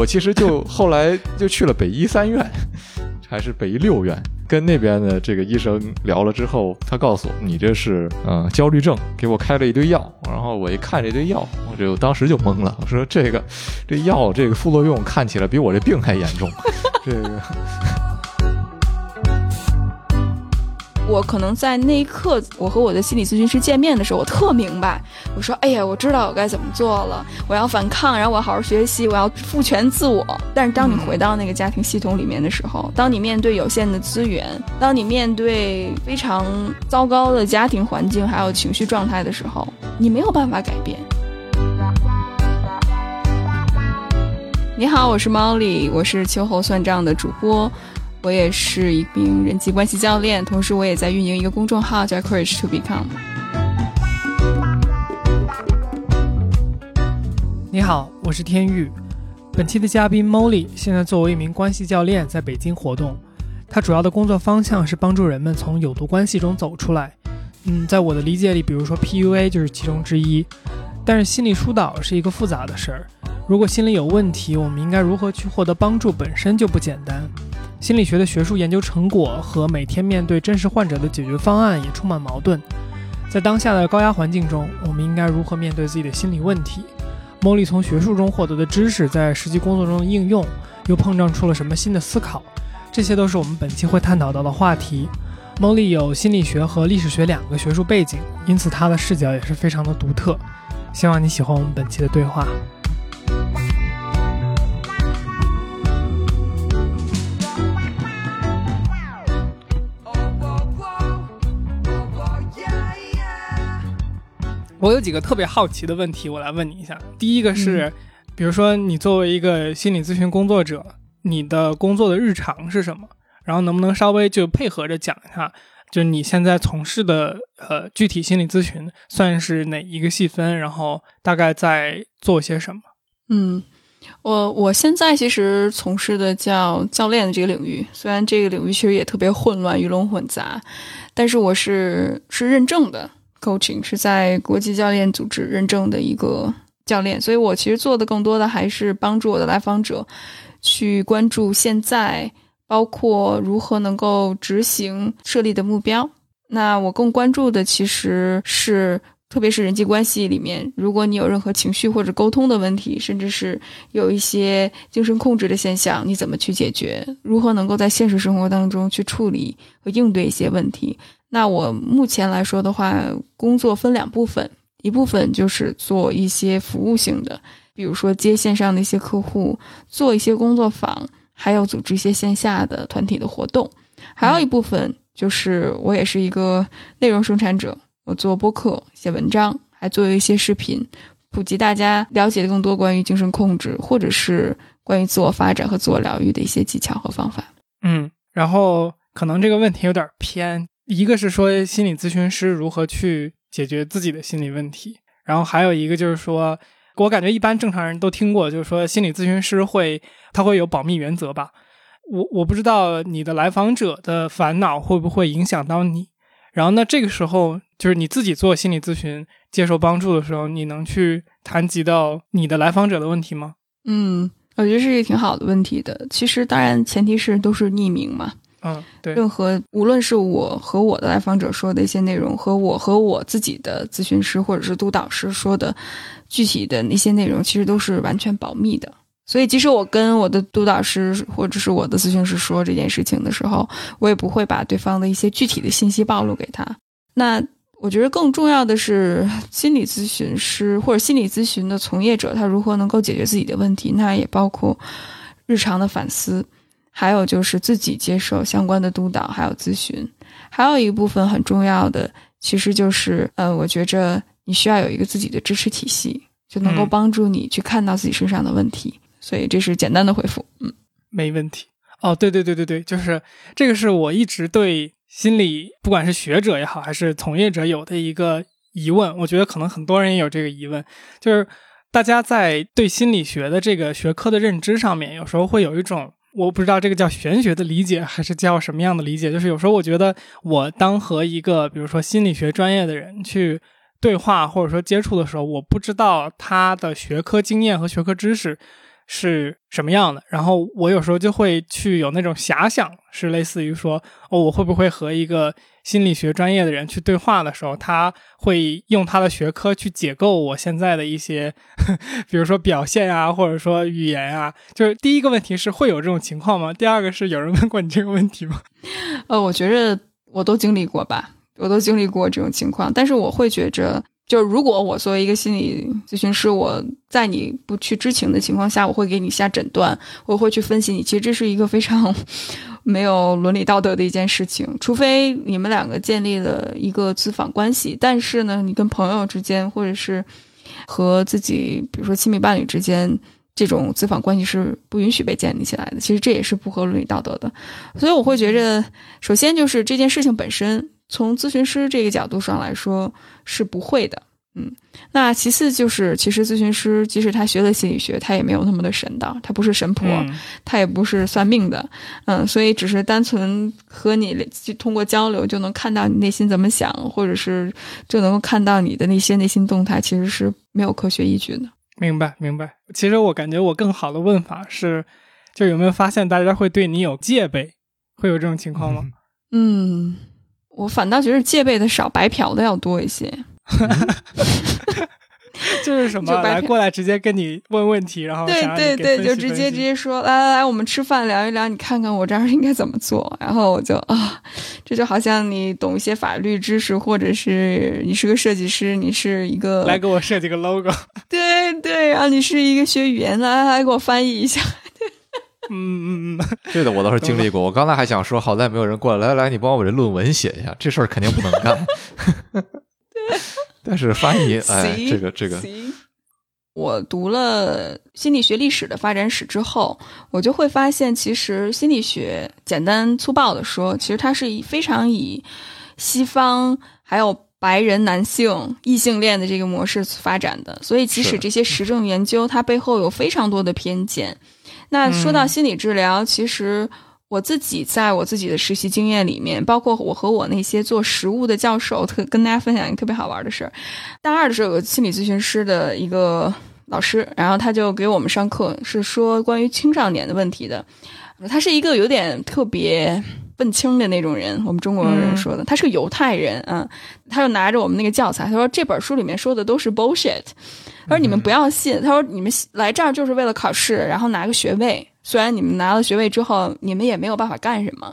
我其实就后来就去了北医三院，还是北医六院，跟那边的这个医生聊了之后，他告诉我你这是呃焦虑症，给我开了一堆药，然后我一看这堆药，我就当时就懵了，我说这个这药这个副作用看起来比我这病还严重，这个。我可能在那一刻，我和我的心理咨询师见面的时候，我特明白。我说：“哎呀，我知道我该怎么做了。我要反抗，然后我要好好学习，我要赋权自我。”但是当你回到那个家庭系统里面的时候，当你面对有限的资源，当你面对非常糟糕的家庭环境还有情绪状态的时候，你没有办法改变。你好，我是 Molly，我是秋后算账的主播。我也是一名人际关系教练，同时我也在运营一个公众号叫 Courage to Become。你好，我是天玉。本期的嘉宾 Molly 现在作为一名关系教练在北京活动，他主要的工作方向是帮助人们从有毒关系中走出来。嗯，在我的理解里，比如说 PUA 就是其中之一。但是心理疏导是一个复杂的事儿，如果心理有问题，我们应该如何去获得帮助，本身就不简单。心理学的学术研究成果和每天面对真实患者的解决方案也充满矛盾。在当下的高压环境中，我们应该如何面对自己的心理问题？莫莉从学术中获得的知识在实际工作中的应用，又碰撞出了什么新的思考？这些都是我们本期会探讨到的话题。莫莉有心理学和历史学两个学术背景，因此她的视角也是非常的独特。希望你喜欢我们本期的对话。我有几个特别好奇的问题，我来问你一下。第一个是，比如说你作为一个心理咨询工作者，你的工作的日常是什么？然后能不能稍微就配合着讲一下，就你现在从事的呃具体心理咨询算是哪一个细分？然后大概在做些什么？嗯，我我现在其实从事的叫教练的这个领域，虽然这个领域其实也特别混乱、鱼龙混杂，但是我是是认证的。Coaching 是在国际教练组织认证的一个教练，所以我其实做的更多的还是帮助我的来访者去关注现在，包括如何能够执行设立的目标。那我更关注的其实是，特别是人际关系里面，如果你有任何情绪或者沟通的问题，甚至是有一些精神控制的现象，你怎么去解决？如何能够在现实生活当中去处理和应对一些问题？那我目前来说的话，工作分两部分，一部分就是做一些服务性的，比如说接线上的一些客户，做一些工作坊，还有组织一些线下的团体的活动；还有一部分就是我也是一个内容生产者，我做播客、写文章，还做一些视频，普及大家了解的更多关于精神控制，或者是关于自我发展和自我疗愈的一些技巧和方法。嗯，然后可能这个问题有点偏。一个是说心理咨询师如何去解决自己的心理问题，然后还有一个就是说，我感觉一般正常人都听过，就是说心理咨询师会他会有保密原则吧。我我不知道你的来访者的烦恼会不会影响到你。然后那这个时候就是你自己做心理咨询接受帮助的时候，你能去谈及到你的来访者的问题吗？嗯，我觉得是一个挺好的问题的。其实当然前提是都是匿名嘛。嗯，对，任何无论是我和我的来访者说的一些内容，和我和我自己的咨询师或者是督导师说的具体的那些内容，其实都是完全保密的。所以，即使我跟我的督导师或者是我的咨询师说这件事情的时候，我也不会把对方的一些具体的信息暴露给他。那我觉得更重要的是，心理咨询师或者心理咨询的从业者，他如何能够解决自己的问题，那也包括日常的反思。还有就是自己接受相关的督导，还有咨询，还有一部分很重要的，其实就是，呃，我觉着你需要有一个自己的支持体系，就能够帮助你去看到自己身上的问题。所以这是简单的回复，嗯，没问题。哦，对对对对对，就是这个是我一直对心理，不管是学者也好，还是从业者有的一个疑问。我觉得可能很多人也有这个疑问，就是大家在对心理学的这个学科的认知上面，有时候会有一种。我不知道这个叫玄学的理解，还是叫什么样的理解？就是有时候我觉得，我当和一个比如说心理学专业的人去对话，或者说接触的时候，我不知道他的学科经验和学科知识是什么样的。然后我有时候就会去有那种遐想，是类似于说，哦，我会不会和一个心理学专业的人去对话的时候，他会用他的学科去解构我现在的一些，比如说表现啊，或者说语言啊。就是第一个问题是会有这种情况吗？第二个是有人问过你这个问题吗？呃，我觉着我都经历过吧，我都经历过这种情况，但是我会觉着。就是如果我作为一个心理咨询师，我在你不去知情的情况下，我会给你下诊断，我会去分析你。其实这是一个非常 没有伦理道德的一件事情，除非你们两个建立了一个咨访关系。但是呢，你跟朋友之间，或者是和自己，比如说亲密伴侣之间，这种咨访关系是不允许被建立起来的。其实这也是不合伦理道德的。所以我会觉着，首先就是这件事情本身。从咨询师这个角度上来说是不会的，嗯，那其次就是，其实咨询师即使他学了心理学，他也没有那么的神道，他不是神婆，他也不是算命的，嗯，所以只是单纯和你通过交流就能看到你内心怎么想，或者是就能够看到你的那些内心动态，其实是没有科学依据的。明白，明白。其实我感觉我更好的问法是，就有没有发现大家会对你有戒备，会有这种情况吗？嗯。我反倒觉得戒备的少，白嫖的要多一些。就是什么来过来直接跟你问问题，然后对对对，就直接直接说来来来，我们吃饭聊一聊，你看看我这儿应该怎么做。然后我就啊，这就好像你懂一些法律知识，或者是你是个设计师，你是一个来给我设计个 logo。对对，然后你是一个学语言的，来来给我翻译一下。嗯嗯嗯，这个我倒是经历过。我刚才还想说，好在没有人过来，来来，你帮我把这论文写一下。这事儿肯定不能干。但是翻译，哎，这个这个，我读了心理学历史的发展史之后，我就会发现，其实心理学简单粗暴的说，其实它是以非常以西方还有白人男性异性恋的这个模式发展的。所以，即使这些实证研究，它背后有非常多的偏见。那说到心理治疗，其实我自己在我自己的实习经验里面，包括我和我那些做实务的教授，特跟大家分享一个特别好玩的事儿。大二的时候有个心理咨询师的一个老师，然后他就给我们上课，是说关于青少年的问题的。他是一个有点特别愤青的那种人，我们中国人说的，他是个犹太人啊。他就拿着我们那个教材，他说这本书里面说的都是 bullshit。他说：“你们不要信。”他说：“你们来这儿就是为了考试，然后拿个学位。虽然你们拿了学位之后，你们也没有办法干什么，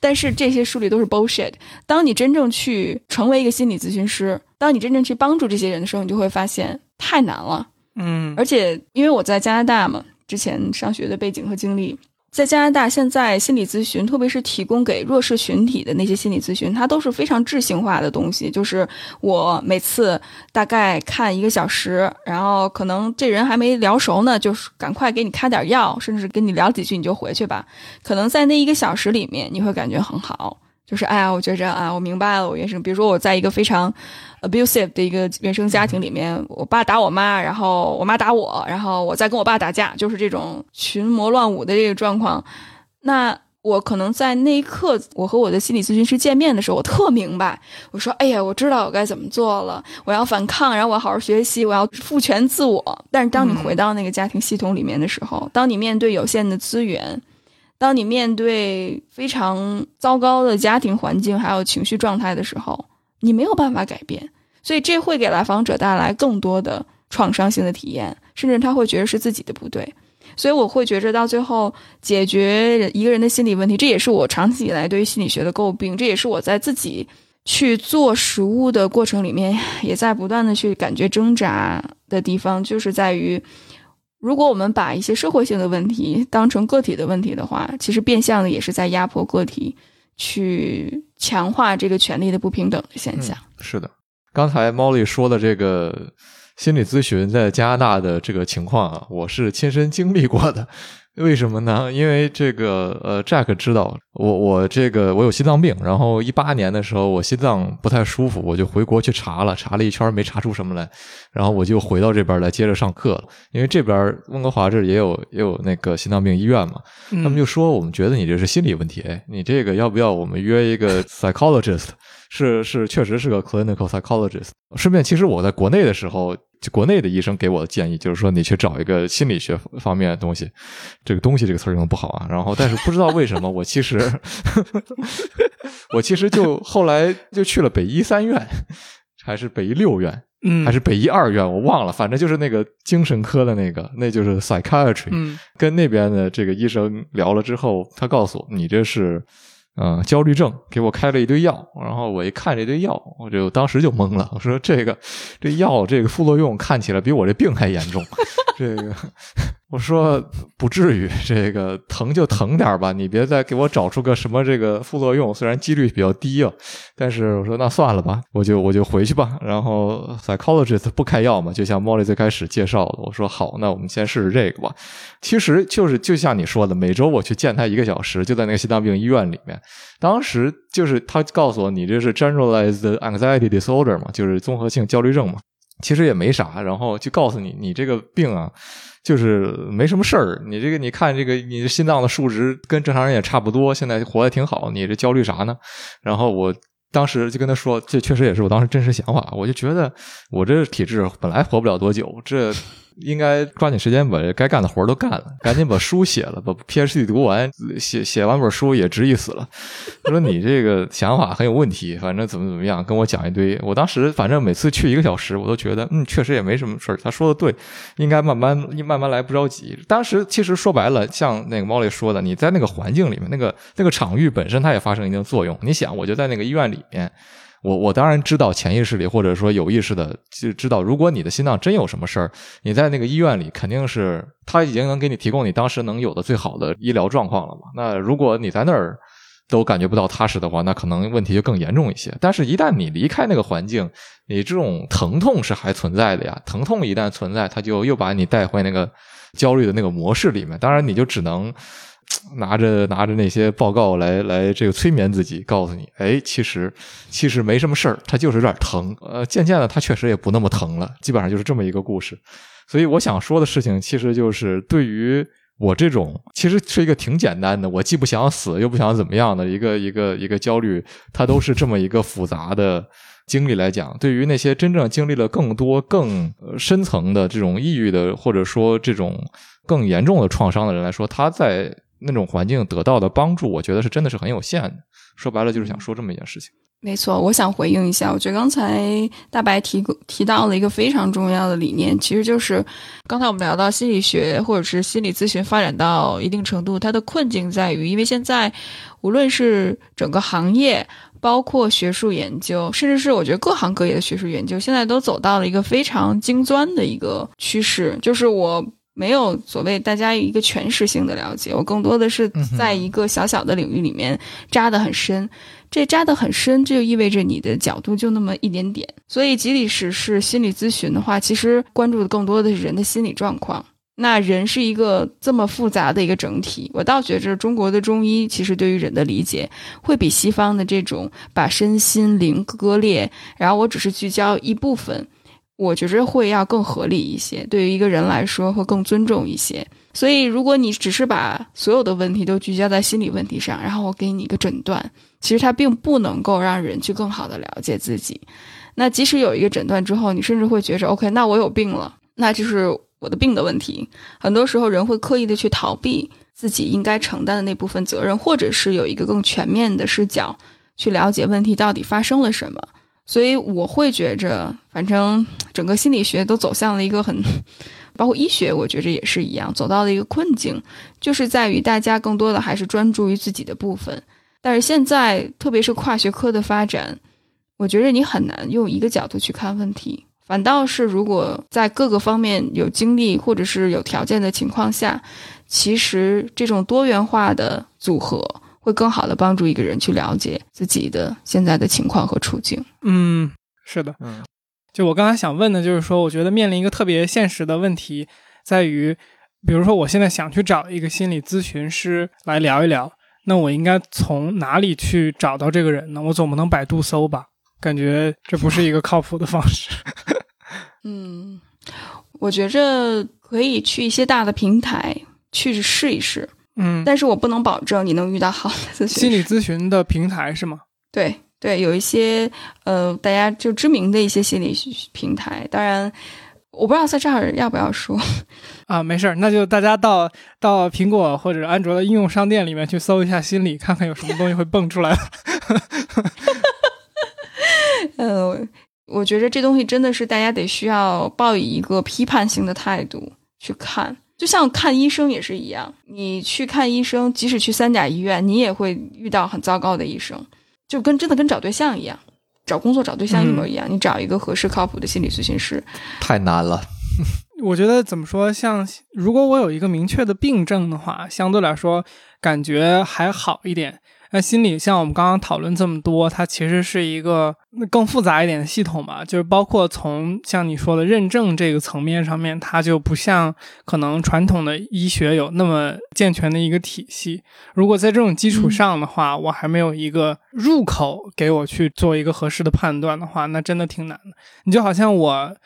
但是这些书里都是 bullshit。当你真正去成为一个心理咨询师，当你真正去帮助这些人的时候，你就会发现太难了。嗯，而且因为我在加拿大嘛，之前上学的背景和经历。”在加拿大，现在心理咨询，特别是提供给弱势群体的那些心理咨询，它都是非常智性化的东西。就是我每次大概看一个小时，然后可能这人还没聊熟呢，就是赶快给你开点药，甚至跟你聊几句，你就回去吧。可能在那一个小时里面，你会感觉很好。就是哎呀，我觉着啊，我明白了，我原生，比如说我在一个非常 abusive 的一个原生家庭里面，我爸打我妈，然后我妈打我，然后我再跟我爸打架，就是这种群魔乱舞的这个状况。那我可能在那一刻，我和我的心理咨询师见面的时候，我特明白，我说，哎呀，我知道我该怎么做了，我要反抗，然后我要好好学习，我要赋权自我。但是当你回到那个家庭系统里面的时候，当你面对有限的资源。当你面对非常糟糕的家庭环境还有情绪状态的时候，你没有办法改变，所以这会给来访者带来更多的创伤性的体验，甚至他会觉得是自己的不对。所以我会觉着到最后解决一个人的心理问题，这也是我长期以来对于心理学的诟病，这也是我在自己去做实务的过程里面也在不断的去感觉挣扎的地方，就是在于。如果我们把一些社会性的问题当成个体的问题的话，其实变相的也是在压迫个体，去强化这个权利的不平等的现象。是的，刚才 Molly 说的这个心理咨询在加拿大的这个情况啊，我是亲身经历过的。为什么呢？因为这个呃，Jack 知道我我这个我有心脏病，然后一八年的时候我心脏不太舒服，我就回国去查了，查了一圈没查出什么来，然后我就回到这边来接着上课了。因为这边温哥华这也有也有那个心脏病医院嘛，他们就说我们觉得你这是心理问题，哎，你这个要不要我们约一个 psychologist？是是，确实是个 clinical psychologist。顺便，其实我在国内的时候就国内的医生给我的建议就是说，你去找一个心理学方面的东西。这个东西这个词用的不好啊。然后，但是不知道为什么，我其实我其实就后来就去了北医三院，还是北医六院，嗯，还是北医二院，我忘了。反正就是那个精神科的那个，那就是 psychiatry。嗯跟那边的这个医生聊了之后，他告诉我你这是。嗯，焦虑症给我开了一堆药，然后我一看这堆药，我就当时就懵了。我说这个这药这个副作用看起来比我这病还严重。这个我说不至于，这个疼就疼点吧，你别再给我找出个什么这个副作用。虽然几率比较低啊，但是我说那算了吧，我就我就回去吧。然后 psychologist 不开药嘛，就像 Molly 最开始介绍的，我说好，那我们先试试这个吧。其实就是就像你说的，每周我去见他一个小时，就在那个心脏病医院里面。当时就是他告诉我，你这是 generalized anxiety disorder 嘛，就是综合性焦虑症嘛。其实也没啥，然后就告诉你，你这个病啊，就是没什么事儿。你这个你看这个，你心脏的数值跟正常人也差不多，现在活得挺好，你这焦虑啥呢？然后我。当时就跟他说，这确实也是我当时真实想法。我就觉得我这体质本来活不了多久，这应该抓紧时间把该干的活都干了，赶紧把书写了，把 PhD 读完，写写完本书也值一死了。他说你这个想法很有问题，反正怎么怎么样，跟我讲一堆。我当时反正每次去一个小时，我都觉得嗯，确实也没什么事儿。他说的对，应该慢慢慢慢来，不着急。当时其实说白了，像那个猫里说的，你在那个环境里面，那个那个场域本身它也发生一定作用。你想，我就在那个医院里面。我我当然知道潜意识里或者说有意识的就知道，如果你的心脏真有什么事儿，你在那个医院里肯定是他已经能给你提供你当时能有的最好的医疗状况了嘛。那如果你在那儿都感觉不到踏实的话，那可能问题就更严重一些。但是，一旦你离开那个环境，你这种疼痛是还存在的呀。疼痛一旦存在，它就又把你带回那个焦虑的那个模式里面。当然，你就只能。拿着拿着那些报告来来这个催眠自己，告诉你，哎，其实其实没什么事儿，它就是有点疼。呃，渐渐的，它确实也不那么疼了。基本上就是这么一个故事。所以我想说的事情，其实就是对于我这种，其实是一个挺简单的，我既不想死又不想怎么样的一个一个一个焦虑，它都是这么一个复杂的经历来讲。对于那些真正经历了更多更深层的这种抑郁的，或者说这种更严重的创伤的人来说，他在那种环境得到的帮助，我觉得是真的是很有限的。说白了，就是想说这么一件事情。没错，我想回应一下。我觉得刚才大白提提到了一个非常重要的理念，其实就是刚才我们聊到心理学或者是心理咨询发展到一定程度，它的困境在于，因为现在无论是整个行业，包括学术研究，甚至是我觉得各行各业的学术研究，现在都走到了一个非常精钻的一个趋势，就是我。没有所谓大家一个全时性的了解，我更多的是在一个小小的领域里面扎得很深。这扎得很深，这就意味着你的角度就那么一点点。所以，即使是心理咨询的话，其实关注的更多的是人的心理状况。那人是一个这么复杂的一个整体，我倒觉着中国的中医其实对于人的理解，会比西方的这种把身心灵割裂，然后我只是聚焦一部分。我觉着会要更合理一些，对于一个人来说会更尊重一些。所以，如果你只是把所有的问题都聚焦在心理问题上，然后我给你一个诊断，其实它并不能够让人去更好的了解自己。那即使有一个诊断之后，你甚至会觉着 OK，那我有病了，那就是我的病的问题。很多时候，人会刻意的去逃避自己应该承担的那部分责任，或者是有一个更全面的视角去了解问题到底发生了什么。所以我会觉着，反正整个心理学都走向了一个很，包括医学，我觉着也是一样，走到了一个困境，就是在于大家更多的还是专注于自己的部分。但是现在，特别是跨学科的发展，我觉着你很难用一个角度去看问题。反倒是如果在各个方面有精力或者是有条件的情况下，其实这种多元化的组合。会更好的帮助一个人去了解自己的现在的情况和处境。嗯，是的，嗯，就我刚才想问的，就是说，我觉得面临一个特别现实的问题，在于，比如说，我现在想去找一个心理咨询师来聊一聊，那我应该从哪里去找到这个人呢？我总不能百度搜吧？感觉这不是一个靠谱的方式。嗯，我觉着可以去一些大的平台去试一试。嗯，但是我不能保证你能遇到好的咨询心理咨询的平台是吗？对对，有一些呃，大家就知名的一些心理平台。当然，我不知道在这儿要不要说。啊，没事儿，那就大家到到苹果或者安卓的应用商店里面去搜一下心理，看看有什么东西会蹦出来。呃，我觉得这东西真的是大家得需要抱以一个批判性的态度去看，就像看医生也是一样。你去看医生，即使去三甲医院，你也会遇到很糟糕的医生，就跟真的跟找对象一样，找工作找对象一模一样。你找一个合适靠谱的心理咨询师，太难了。我觉得怎么说，像如果我有一个明确的病症的话，相对来说感觉还好一点。那心理像我们刚刚讨论这么多，它其实是一个更复杂一点的系统吧，就是包括从像你说的认证这个层面上面，它就不像可能传统的医学有那么健全的一个体系。如果在这种基础上的话，我还没有一个入口给我去做一个合适的判断的话，那真的挺难的。你就好像我。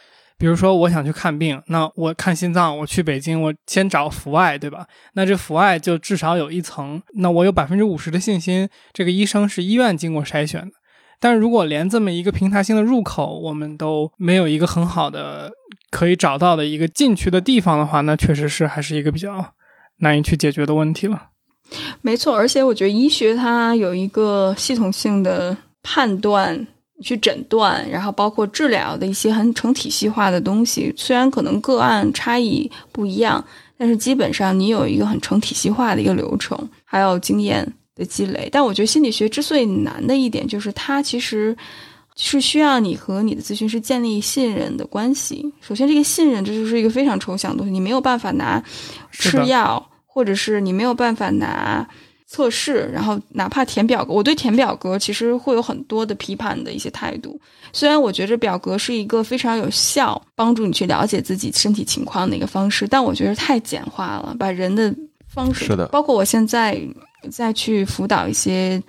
比如说，我想去看病，那我看心脏，我去北京，我先找阜外，对吧？那这阜外就至少有一层，那我有百分之五十的信心，这个医生是医院经过筛选的。但如果连这么一个平台性的入口，我们都没有一个很好的可以找到的一个进去的地方的话，那确实是还是一个比较难以去解决的问题了。没错，而且我觉得医学它有一个系统性的判断。去诊断，然后包括治疗的一些很成体系化的东西，虽然可能个案差异不一样，但是基本上你有一个很成体系化的一个流程，还有经验的积累。但我觉得心理学之所以难的一点，就是它其实是需要你和你的咨询师建立信任的关系。首先，这个信任这就是一个非常抽象的东西，你没有办法拿吃药，或者是你没有办法拿。测试，然后哪怕填表格，我对填表格其实会有很多的批判的一些态度。虽然我觉着表格是一个非常有效帮助你去了解自己身体情况的一个方式，但我觉得太简化了，把人的方式是的，包括我现在再去辅导一些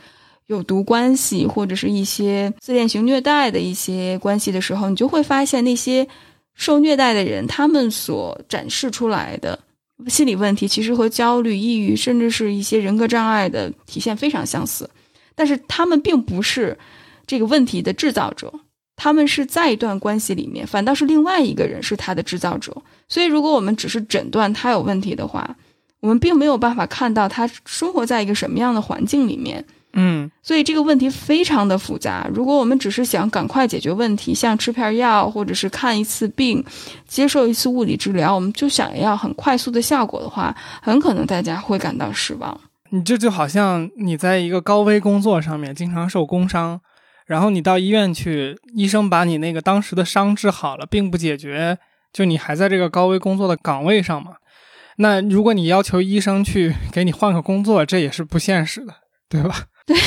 有毒关系或者是一些自恋型虐待的一些关系的时候，你就会发现那些受虐待的人，他们所展示出来的。心理问题其实和焦虑、抑郁，甚至是一些人格障碍的体现非常相似，但是他们并不是这个问题的制造者，他们是在一段关系里面，反倒是另外一个人是他的制造者。所以，如果我们只是诊断他有问题的话，我们并没有办法看到他生活在一个什么样的环境里面。嗯，所以这个问题非常的复杂。如果我们只是想赶快解决问题，像吃片药或者是看一次病、接受一次物理治疗，我们就想要很快速的效果的话，很可能大家会感到失望。你这就好像你在一个高危工作上面经常受工伤，然后你到医院去，医生把你那个当时的伤治好了，并不解决，就你还在这个高危工作的岗位上嘛。那如果你要求医生去给你换个工作，这也是不现实的，对吧？对，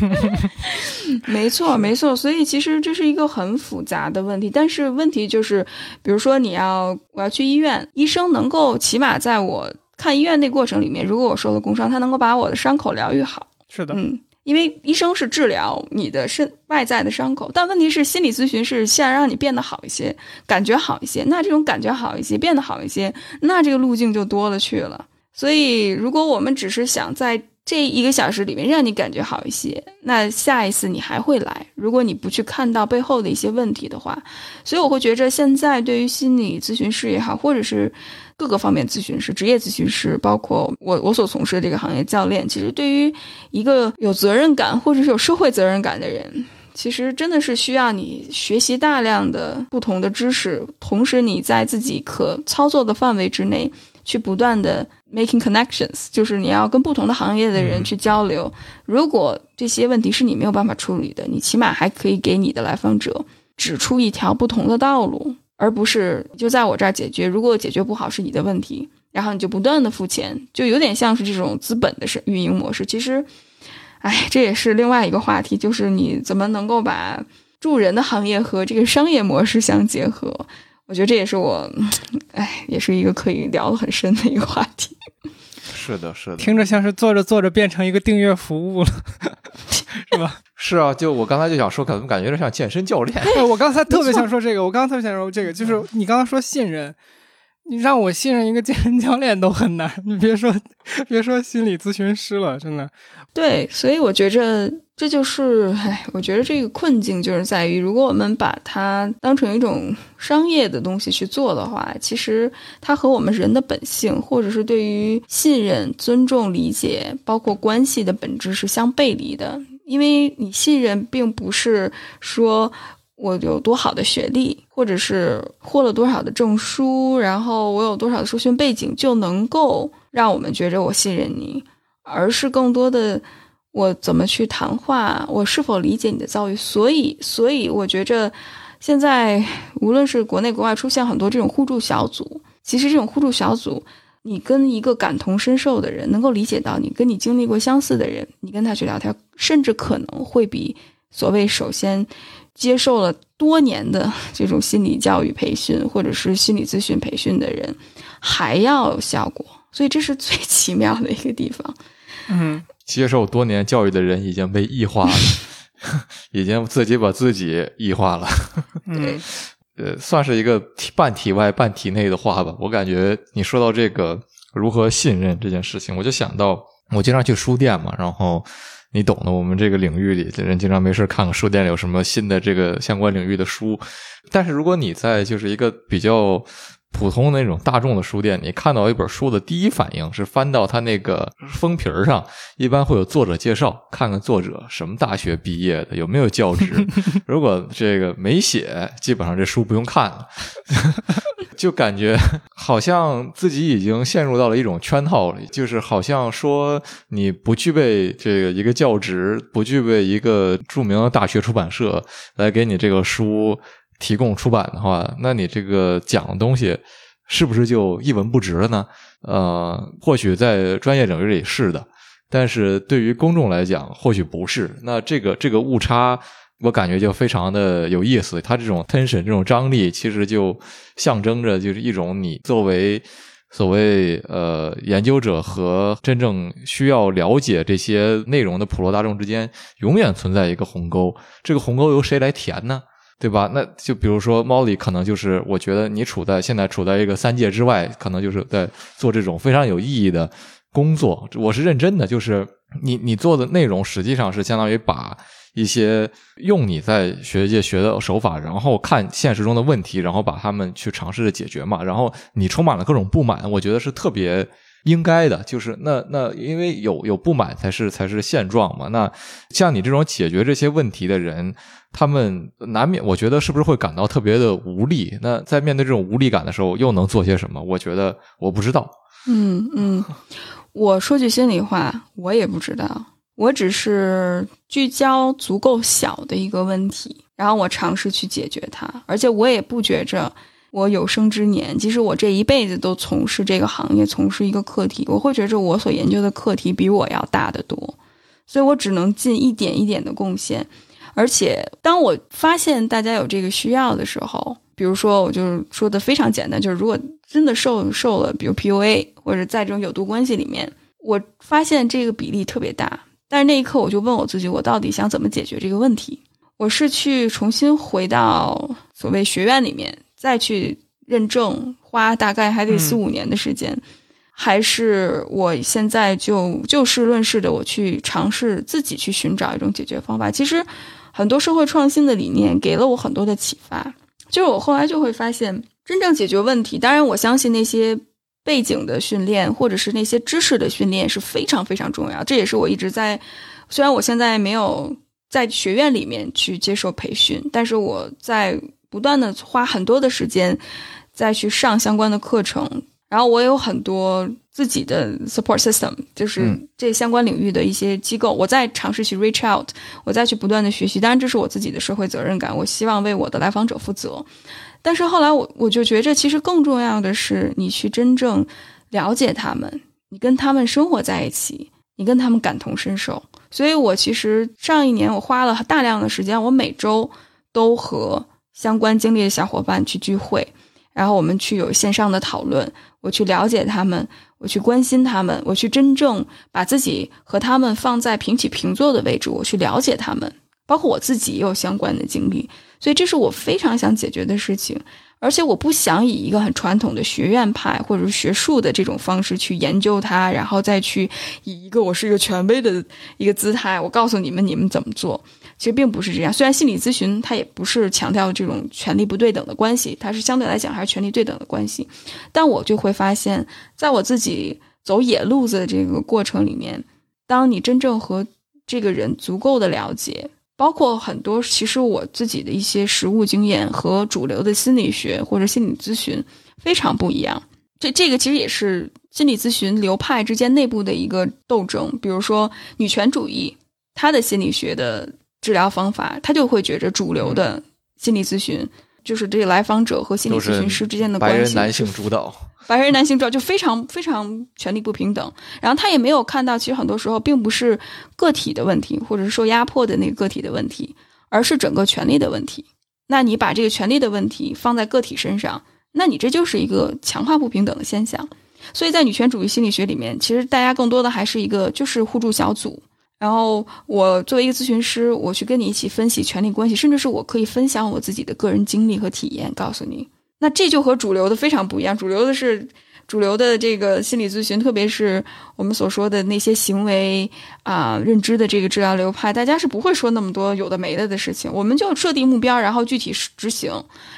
没错，没错。所以其实这是一个很复杂的问题。但是问题就是，比如说你要我要去医院，医生能够起码在我看医院那过程里面，如果我受了工伤，他能够把我的伤口疗愈好。是的，嗯，因为医生是治疗你的身外在的伤口，但问题是心理咨询是先让你变得好一些，感觉好一些。那这种感觉好一些，变得好一些，那这个路径就多了去了。所以如果我们只是想在这一个小时里面让你感觉好一些，那下一次你还会来。如果你不去看到背后的一些问题的话，所以我会觉着现在对于心理咨询师也好，或者是各个方面咨询师、职业咨询师，包括我我所从事的这个行业教练，其实对于一个有责任感或者是有社会责任感的人，其实真的是需要你学习大量的不同的知识，同时你在自己可操作的范围之内。去不断的 making connections，就是你要跟不同的行业的人去交流。如果这些问题是你没有办法处理的，你起码还可以给你的来访者指出一条不同的道路，而不是就在我这儿解决。如果解决不好是你的问题，然后你就不断的付钱，就有点像是这种资本的是运营模式。其实，哎，这也是另外一个话题，就是你怎么能够把助人的行业和这个商业模式相结合。我觉得这也是我，哎，也是一个可以聊得很深的一个话题。是的，是的，听着像是做着做着变成一个订阅服务了，是吧？是啊，就我刚才就想说，可能感觉有点像健身教练。我刚才特别想说这个，我刚刚特别想说这个，就是你刚刚说信任，你让我信任一个健身教练都很难，你别说别说心理咨询师了，真的。对，所以我觉着这就是，唉，我觉得这个困境就是在于，如果我们把它当成一种商业的东西去做的话，其实它和我们人的本性，或者是对于信任、尊重、理解，包括关系的本质是相背离的。因为你信任，并不是说。我有多好的学历，或者是获了多少的证书，然后我有多少的受训背景，就能够让我们觉着我信任你，而是更多的我怎么去谈话，我是否理解你的遭遇。所以，所以我觉着现在无论是国内国外出现很多这种互助小组，其实这种互助小组，你跟一个感同身受的人，能够理解到你，跟你经历过相似的人，你跟他去聊天，甚至可能会比所谓首先。接受了多年的这种心理教育培训或者是心理咨询培训的人，还要有效果，所以这是最奇妙的一个地方。嗯，接受多年教育的人已经被异化了，已经自己把自己异化了。嗯，呃，算是一个半体外半体内的话吧。我感觉你说到这个如何信任这件事情，我就想到我经常去书店嘛，然后。你懂的，我们这个领域里的人经常没事看看书店里有什么新的这个相关领域的书。但是如果你在就是一个比较普通那种大众的书店，你看到一本书的第一反应是翻到它那个封皮儿上，一般会有作者介绍，看看作者什么大学毕业的，有没有教职。如果这个没写，基本上这书不用看了。就感觉好像自己已经陷入到了一种圈套里，就是好像说你不具备这个一个教职，不具备一个著名的大学出版社来给你这个书提供出版的话，那你这个讲的东西是不是就一文不值了呢？呃，或许在专业领域里是的，但是对于公众来讲，或许不是。那这个这个误差。我感觉就非常的有意思，它这种 tension 这种张力，其实就象征着就是一种你作为所谓呃研究者和真正需要了解这些内容的普罗大众之间，永远存在一个鸿沟。这个鸿沟由谁来填呢？对吧？那就比如说 Molly，可能就是我觉得你处在现在处在一个三界之外，可能就是在做这种非常有意义的工作。我是认真的，就是你你做的内容实际上是相当于把。一些用你在学界学的手法，然后看现实中的问题，然后把他们去尝试着解决嘛。然后你充满了各种不满，我觉得是特别应该的。就是那那因为有有不满才是才是现状嘛。那像你这种解决这些问题的人，他们难免我觉得是不是会感到特别的无力？那在面对这种无力感的时候，又能做些什么？我觉得我不知道。嗯嗯，我说句心里话，我也不知道。我只是聚焦足够小的一个问题，然后我尝试去解决它，而且我也不觉着我有生之年，即使我这一辈子都从事这个行业，从事一个课题，我会觉着我所研究的课题比我要大得多，所以我只能尽一点一点的贡献。而且当我发现大家有这个需要的时候，比如说，我就说的非常简单，就是如果真的受受了，比如 PUA 或者在这种有毒关系里面，我发现这个比例特别大。但是那一刻，我就问我自己：我到底想怎么解决这个问题？我是去重新回到所谓学院里面，再去认证，花大概还得四五年的时间，还是我现在就就事论事的，我去尝试自己去寻找一种解决方法？其实，很多社会创新的理念给了我很多的启发。就是我后来就会发现，真正解决问题，当然我相信那些。背景的训练，或者是那些知识的训练是非常非常重要。这也是我一直在，虽然我现在没有在学院里面去接受培训，但是我在不断的花很多的时间再去上相关的课程。然后我有很多自己的 support system，就是这相关领域的一些机构，我在尝试去 reach out，我再去不断的学习。当然，这是我自己的社会责任感，我希望为我的来访者负责。但是后来我我就觉着，其实更重要的是你去真正了解他们，你跟他们生活在一起，你跟他们感同身受。所以我其实上一年我花了大量的时间，我每周都和相关经历的小伙伴去聚会，然后我们去有线上的讨论，我去了解他们，我去关心他们，我去真正把自己和他们放在平起平坐的位置，我去了解他们。包括我自己也有相关的经历，所以这是我非常想解决的事情。而且我不想以一个很传统的学院派或者是学术的这种方式去研究它，然后再去以一个我是一个权威的一个姿态，我告诉你们你们怎么做。其实并不是这样。虽然心理咨询它也不是强调这种权力不对等的关系，它是相对来讲还是权力对等的关系。但我就会发现，在我自己走野路子的这个过程里面，当你真正和这个人足够的了解。包括很多，其实我自己的一些实务经验和主流的心理学或者心理咨询非常不一样。这这个其实也是心理咨询流派之间内部的一个斗争。比如说女权主义，他的心理学的治疗方法，他就会觉着主流的心理咨询就是这个来访者和心理咨询师之间的关系，白人男性主导。白人男性主导就非常非常权力不平等，然后他也没有看到，其实很多时候并不是个体的问题，或者是受压迫的那个个体的问题，而是整个权力的问题。那你把这个权力的问题放在个体身上，那你这就是一个强化不平等的现象。所以在女权主义心理学里面，其实大家更多的还是一个就是互助小组。然后我作为一个咨询师，我去跟你一起分析权力关系，甚至是我可以分享我自己的个人经历和体验，告诉你。那这就和主流的非常不一样。主流的是主流的这个心理咨询，特别是我们所说的那些行为啊、认知的这个治疗流派，大家是不会说那么多有的没的的事情。我们就设定目标，然后具体执行，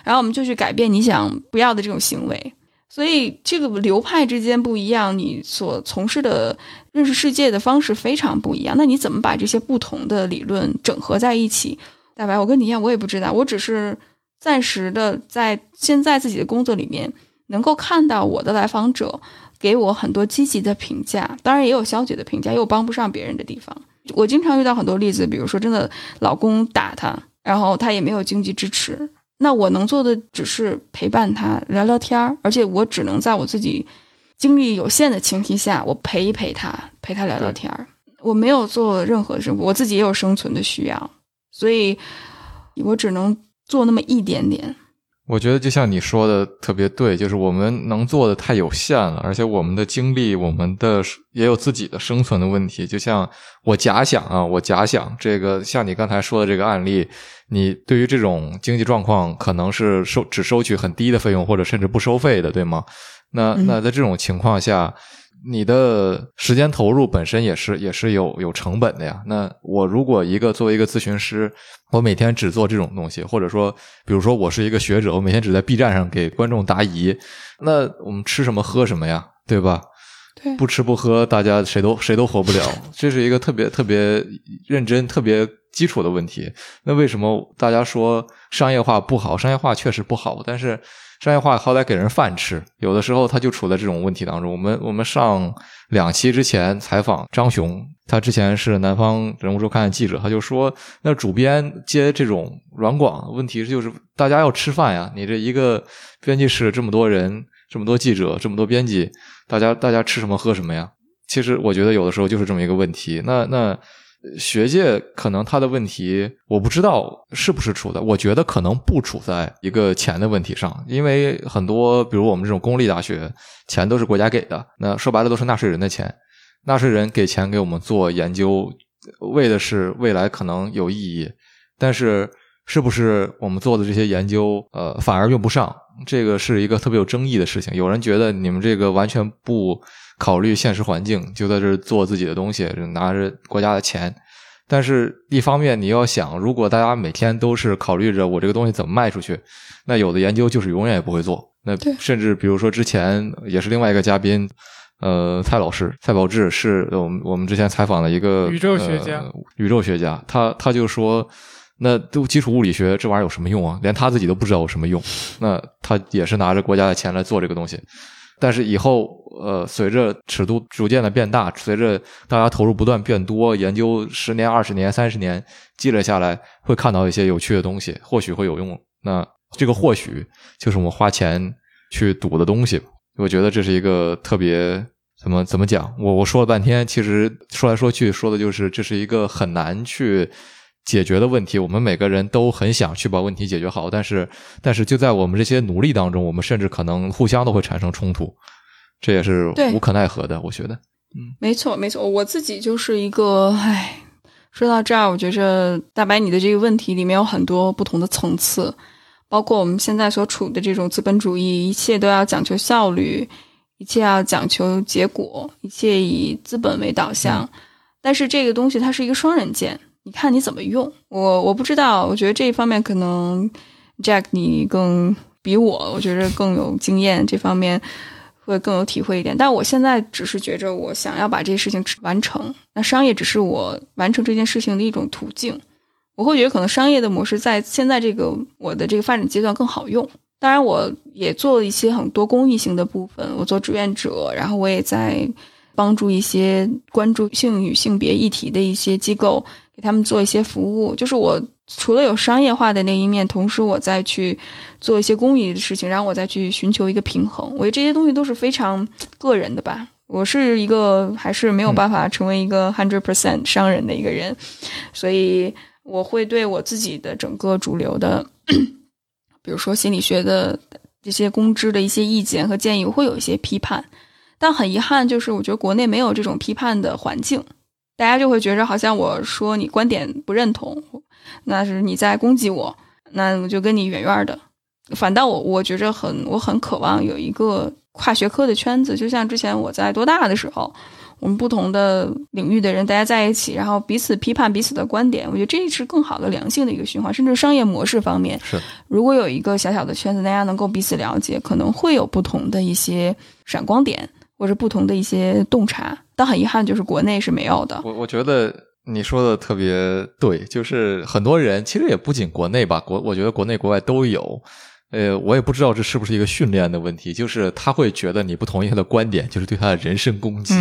然后我们就去改变你想不要的这种行为。所以这个流派之间不一样，你所从事的认识世界的方式非常不一样。那你怎么把这些不同的理论整合在一起？大白，我跟你一样，我也不知道，我只是。暂时的，在现在自己的工作里面，能够看到我的来访者给我很多积极的评价，当然也有消极的评价，也有帮不上别人的地方。我经常遇到很多例子，比如说真的老公打她，然后她也没有经济支持，那我能做的只是陪伴他聊聊天儿，而且我只能在我自己精力有限的前提下，我陪一陪他，陪他聊聊天儿。我没有做任何事，我自己也有生存的需要，所以我只能。做那么一点点，我觉得就像你说的特别对，就是我们能做的太有限了，而且我们的精力，我们的也有自己的生存的问题。就像我假想啊，我假想这个，像你刚才说的这个案例，你对于这种经济状况可能是收只收取很低的费用，或者甚至不收费的，对吗？那那在这种情况下。你的时间投入本身也是也是有有成本的呀。那我如果一个作为一个咨询师，我每天只做这种东西，或者说，比如说我是一个学者，我每天只在 B 站上给观众答疑，那我们吃什么喝什么呀？对吧？对，不吃不喝，大家谁都谁都活不了。这是一个特别特别认真、特别基础的问题。那为什么大家说商业化不好？商业化确实不好，但是。商业化好歹给人饭吃，有的时候他就处在这种问题当中。我们我们上两期之前采访张雄，他之前是南方人物周刊的记者，他就说，那主编接这种软广，问题就是大家要吃饭呀。你这一个编辑室这么多人，这么多记者，这么多编辑，大家大家吃什么喝什么呀？其实我觉得有的时候就是这么一个问题。那那。学界可能他的问题，我不知道是不是处在，我觉得可能不处在一个钱的问题上，因为很多，比如我们这种公立大学，钱都是国家给的，那说白了都是纳税人的钱，纳税人给钱给我们做研究，为的是未来可能有意义，但是是不是我们做的这些研究，呃，反而用不上，这个是一个特别有争议的事情。有人觉得你们这个完全不。考虑现实环境，就在这做自己的东西，拿着国家的钱。但是，一方面你要想，如果大家每天都是考虑着我这个东西怎么卖出去，那有的研究就是永远也不会做。那甚至比如说之前也是另外一个嘉宾，呃，蔡老师蔡宝志是我们我们之前采访的一个宇宙学家，宇宙学家，他他就说，那都基础物理学这玩意儿有什么用啊？连他自己都不知道有什么用。那他也是拿着国家的钱来做这个东西。但是以后，呃，随着尺度逐渐的变大，随着大家投入不断变多，研究十年、二十年、三十年积累下来，会看到一些有趣的东西，或许会有用。那这个或许就是我们花钱去赌的东西。我觉得这是一个特别怎么怎么讲？我我说了半天，其实说来说去说的就是这是一个很难去。解决的问题，我们每个人都很想去把问题解决好，但是，但是就在我们这些努力当中，我们甚至可能互相都会产生冲突，这也是无可奈何的。我觉得，嗯，没错，没错，我自己就是一个唉，说到这儿，我觉着大白你的这个问题里面有很多不同的层次，包括我们现在所处的这种资本主义，一切都要讲求效率，一切要讲求结果，一切以资本为导向。但是这个东西它是一个双刃剑，你看你怎么用。我我不知道，我觉得这一方面可能 Jack 你更比我，我觉得更有经验，这方面会更有体会一点。但我现在只是觉着我想要把这些事情完成，那商业只是我完成这件事情的一种途径。我会觉得可能商业的模式在现在这个我的这个发展阶段更好用。当然，我也做了一些很多公益性的部分，我做志愿者，然后我也在。帮助一些关注性与性别议题的一些机构，给他们做一些服务。就是我除了有商业化的那一面，同时我再去做一些公益的事情，然后我再去寻求一个平衡。我觉得这些东西都是非常个人的吧。我是一个还是没有办法成为一个 hundred percent 商人的一个人，所以我会对我自己的整个主流的，比如说心理学的这些公知的一些意见和建议，我会有一些批判。但很遗憾，就是我觉得国内没有这种批判的环境，大家就会觉着好像我说你观点不认同，那是你在攻击我，那我就跟你远远的。反倒我我觉着很我很渴望有一个跨学科的圈子，就像之前我在多大的时候，我们不同的领域的人大家在一起，然后彼此批判彼此的观点，我觉得这是更好的良性的一个循环。甚至商业模式方面，是如果有一个小小的圈子，大家能够彼此了解，可能会有不同的一些闪光点。或者不同的一些洞察，但很遗憾，就是国内是没有的。我我觉得你说的特别对，就是很多人其实也不仅国内吧，国我觉得国内国外都有。呃，我也不知道这是不是一个训练的问题，就是他会觉得你不同意他的观点，就是对他的人身攻击。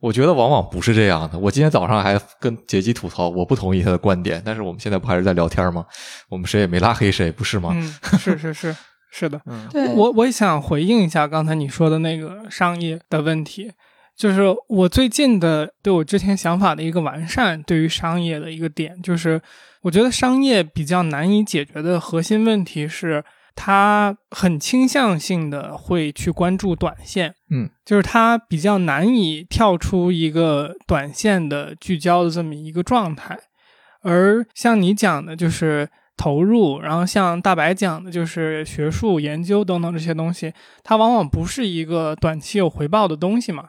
我觉得往往不是这样的。我今天早上还跟杰基吐槽，我不同意他的观点，但是我们现在不还是在聊天吗？我们谁也没拉黑谁，不是吗？是是是。是的，对。我我也想回应一下刚才你说的那个商业的问题，就是我最近的对我之前想法的一个完善，对于商业的一个点，就是我觉得商业比较难以解决的核心问题是，它很倾向性的会去关注短线，嗯，就是它比较难以跳出一个短线的聚焦的这么一个状态，而像你讲的，就是。投入，然后像大白讲的，就是学术研究等等这些东西，它往往不是一个短期有回报的东西嘛。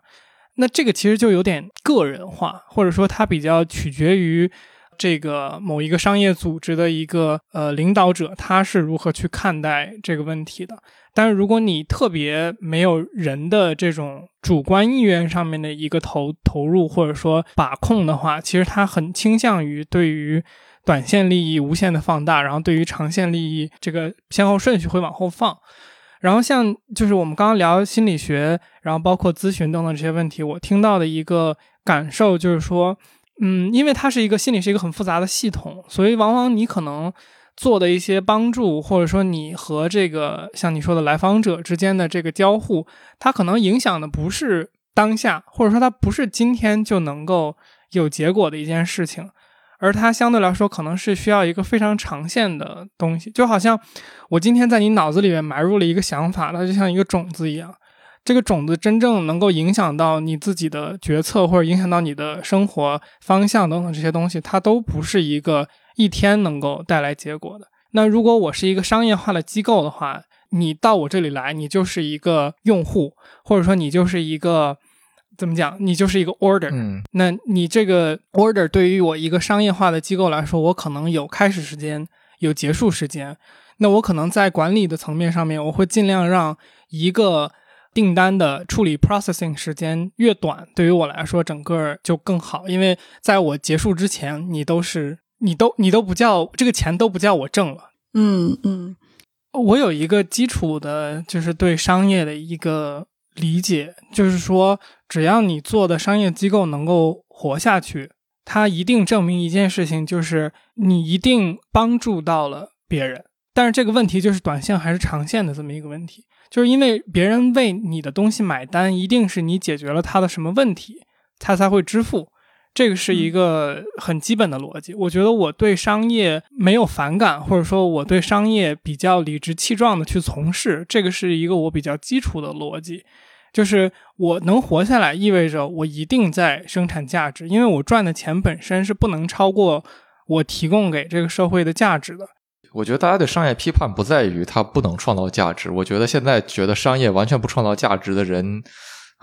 那这个其实就有点个人化，或者说它比较取决于这个某一个商业组织的一个呃领导者，他是如何去看待这个问题的。但是如果你特别没有人的这种主观意愿上面的一个投投入或者说把控的话，其实它很倾向于对于。短线利益无限的放大，然后对于长线利益这个先后顺序会往后放。然后像就是我们刚刚聊心理学，然后包括咨询等等这些问题，我听到的一个感受就是说，嗯，因为它是一个心理是一个很复杂的系统，所以往往你可能做的一些帮助，或者说你和这个像你说的来访者之间的这个交互，它可能影响的不是当下，或者说它不是今天就能够有结果的一件事情。而它相对来说可能是需要一个非常长线的东西，就好像我今天在你脑子里面埋入了一个想法，它就像一个种子一样。这个种子真正能够影响到你自己的决策，或者影响到你的生活方向等等这些东西，它都不是一个一天能够带来结果的。那如果我是一个商业化的机构的话，你到我这里来，你就是一个用户，或者说你就是一个。怎么讲？你就是一个 order，嗯，那你这个 order 对于我一个商业化的机构来说，我可能有开始时间，有结束时间。那我可能在管理的层面上面，我会尽量让一个订单的处理 processing 时间越短，对于我来说整个就更好。因为在我结束之前，你都是你都你都不叫这个钱都不叫我挣了。嗯嗯，我有一个基础的，就是对商业的一个。理解就是说，只要你做的商业机构能够活下去，它一定证明一件事情，就是你一定帮助到了别人。但是这个问题就是短线还是长线的这么一个问题，就是因为别人为你的东西买单，一定是你解决了他的什么问题，他才会支付。这个是一个很基本的逻辑。我觉得我对商业没有反感，或者说我对商业比较理直气壮的去从事，这个是一个我比较基础的逻辑。就是我能活下来，意味着我一定在生产价值，因为我赚的钱本身是不能超过我提供给这个社会的价值的。我觉得大家对商业批判不在于它不能创造价值，我觉得现在觉得商业完全不创造价值的人。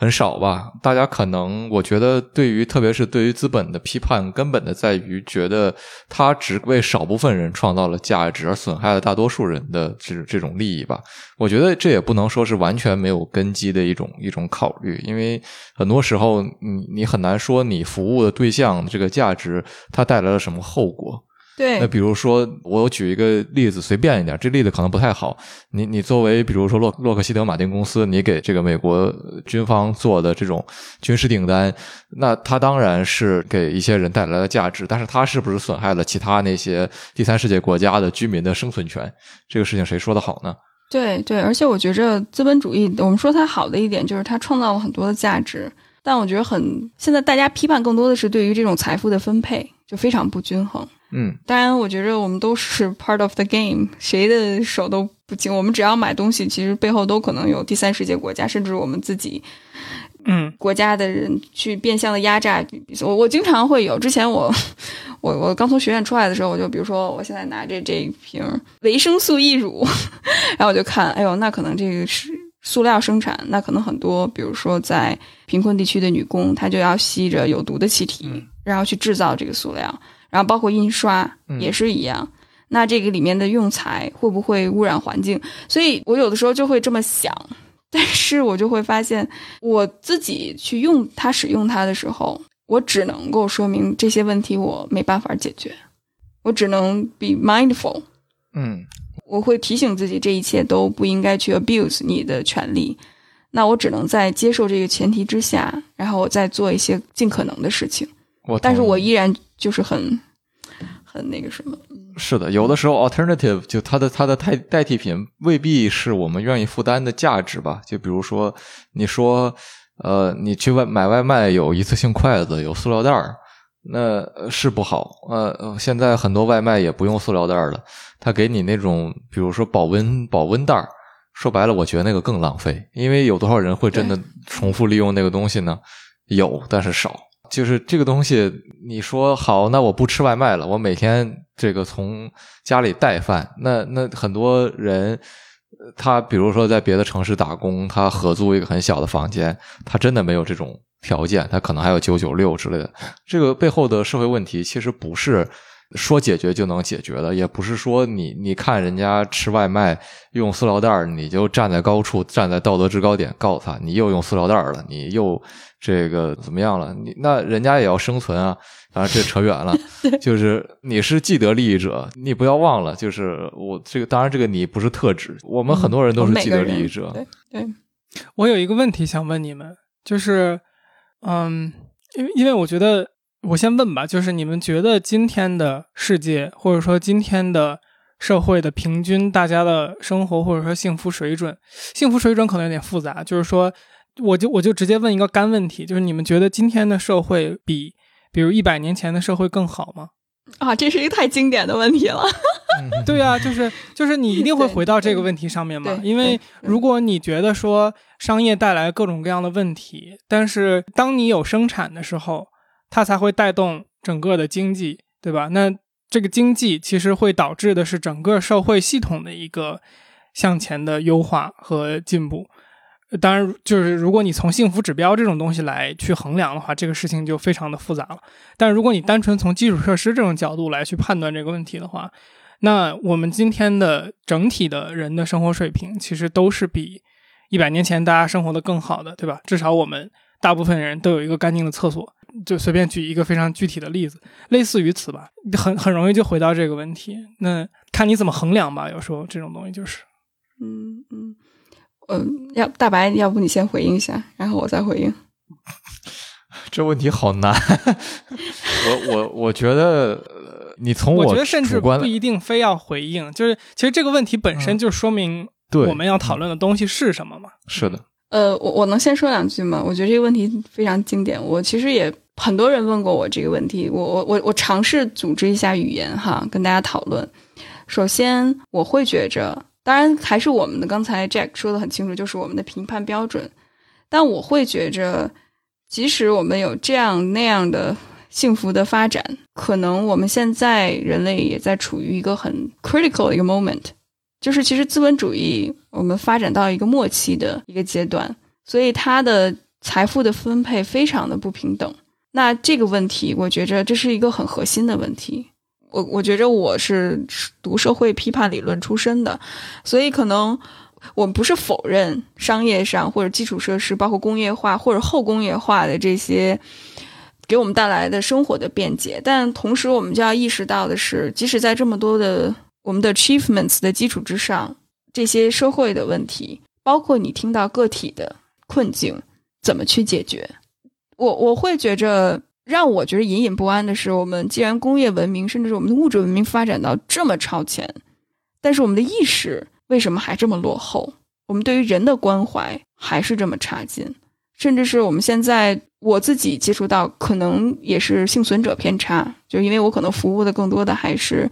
很少吧？大家可能，我觉得对于特别是对于资本的批判，根本的在于觉得它只为少部分人创造了价值，而损害了大多数人的这这种利益吧。我觉得这也不能说是完全没有根基的一种一种考虑，因为很多时候你你很难说你服务的对象这个价值它带来了什么后果。对，那比如说，我举一个例子，随便一点，这例子可能不太好。你你作为比如说洛洛克希德马丁公司，你给这个美国军方做的这种军事订单，那它当然是给一些人带来了价值，但是它是不是损害了其他那些第三世界国家的居民的生存权？这个事情谁说的好呢？对对，而且我觉着资本主义，我们说它好的一点就是它创造了很多的价值，但我觉得很现在大家批判更多的是对于这种财富的分配就非常不均衡。嗯，当然，我觉着我们都是 part of the game，谁的手都不轻。我们只要买东西，其实背后都可能有第三世界国家，甚至我们自己，嗯，国家的人去变相的压榨。我我经常会有，之前我 我我刚从学院出来的时候，我就比如说我现在拿着这一瓶维生素 E 乳，然后我就看，哎呦，那可能这个是塑料生产，那可能很多，比如说在贫困地区的女工，她就要吸着有毒的气体，然后去制造这个塑料。然后包括印刷也是一样，那这个里面的用材会不会污染环境？所以我有的时候就会这么想，但是我就会发现，我自己去用它、使用它的时候，我只能够说明这些问题我没办法解决，我只能 be mindful，嗯，我会提醒自己这一切都不应该去 abuse 你的权利，那我只能在接受这个前提之下，然后我再做一些尽可能的事情。我。但是我依然就是很很那个什么。是的，有的时候 alternative 就它的它的代代替品未必是我们愿意负担的价值吧。就比如说，你说呃，你去外买外卖有一次性筷子，有塑料袋儿，那是不好。呃，现在很多外卖也不用塑料袋了，他给你那种比如说保温保温袋儿。说白了，我觉得那个更浪费，因为有多少人会真的重复利用那个东西呢？有，但是少。就是这个东西，你说好，那我不吃外卖了，我每天这个从家里带饭。那那很多人，他比如说在别的城市打工，他合租一个很小的房间，他真的没有这种条件，他可能还有九九六之类的。这个背后的社会问题，其实不是。说解决就能解决的，也不是说你你看人家吃外卖用塑料袋儿你就站在高处，站在道德制高点告诉他，你又用塑料袋儿了，你又这个怎么样了？你那人家也要生存啊！当然这扯远了，就是你是既得利益者，你不要忘了，就是我这个当然这个你不是特指，我们很多人都是既得利益者。对对，我有一个问题想问你们，就是嗯，因为因为我觉得。我先问吧，就是你们觉得今天的世界，或者说今天的社会的平均大家的生活，或者说幸福水准，幸福水准可能有点复杂。就是说，我就我就直接问一个干问题，就是你们觉得今天的社会比，比如一百年前的社会更好吗？啊，这是一个太经典的问题了。对啊，就是就是你一定会回到这个问题上面嘛？因为如果你觉得说商业带来各种各样的问题，但是当你有生产的时候。它才会带动整个的经济，对吧？那这个经济其实会导致的是整个社会系统的一个向前的优化和进步。当然，就是如果你从幸福指标这种东西来去衡量的话，这个事情就非常的复杂了。但如果你单纯从基础设施这种角度来去判断这个问题的话，那我们今天的整体的人的生活水平其实都是比一百年前大家生活的更好的，对吧？至少我们大部分人都有一个干净的厕所。就随便举一个非常具体的例子，类似于此吧，很很容易就回到这个问题。那看你怎么衡量吧。有时候这种东西就是，嗯嗯，嗯，要大白，要不你先回应一下，然后我再回应。这问题好难。我我我觉得，你从我觉得甚至不一定非要回应，就是其实这个问题本身就说明我们要讨论的东西是什么嘛。是的。呃，我我能先说两句吗？我觉得这个问题非常经典。我其实也很多人问过我这个问题，我我我我尝试组织一下语言哈，跟大家讨论。首先，我会觉着，当然还是我们的刚才 Jack 说的很清楚，就是我们的评判标准但我会觉着，即使我们有这样那样的幸福的发展，可能我们现在人类也在处于一个很 critical 的一个 moment，就是其实资本主义我们发展到一个末期的一个阶段，所以它的财富的分配非常的不平等。那这个问题，我觉着这是一个很核心的问题。我我觉着我是读社会批判理论出身的，所以可能。我们不是否认商业上或者基础设施，包括工业化或者后工业化的这些给我们带来的生活的便捷，但同时我们就要意识到的是，即使在这么多的我们的 achievements 的基础之上，这些社会的问题，包括你听到个体的困境，怎么去解决？我我会觉着让我觉得隐隐不安的是，我们既然工业文明甚至是我们的物质文明发展到这么超前，但是我们的意识。为什么还这么落后？我们对于人的关怀还是这么差劲，甚至是我们现在我自己接触到，可能也是幸存者偏差，就因为我可能服务的更多的还是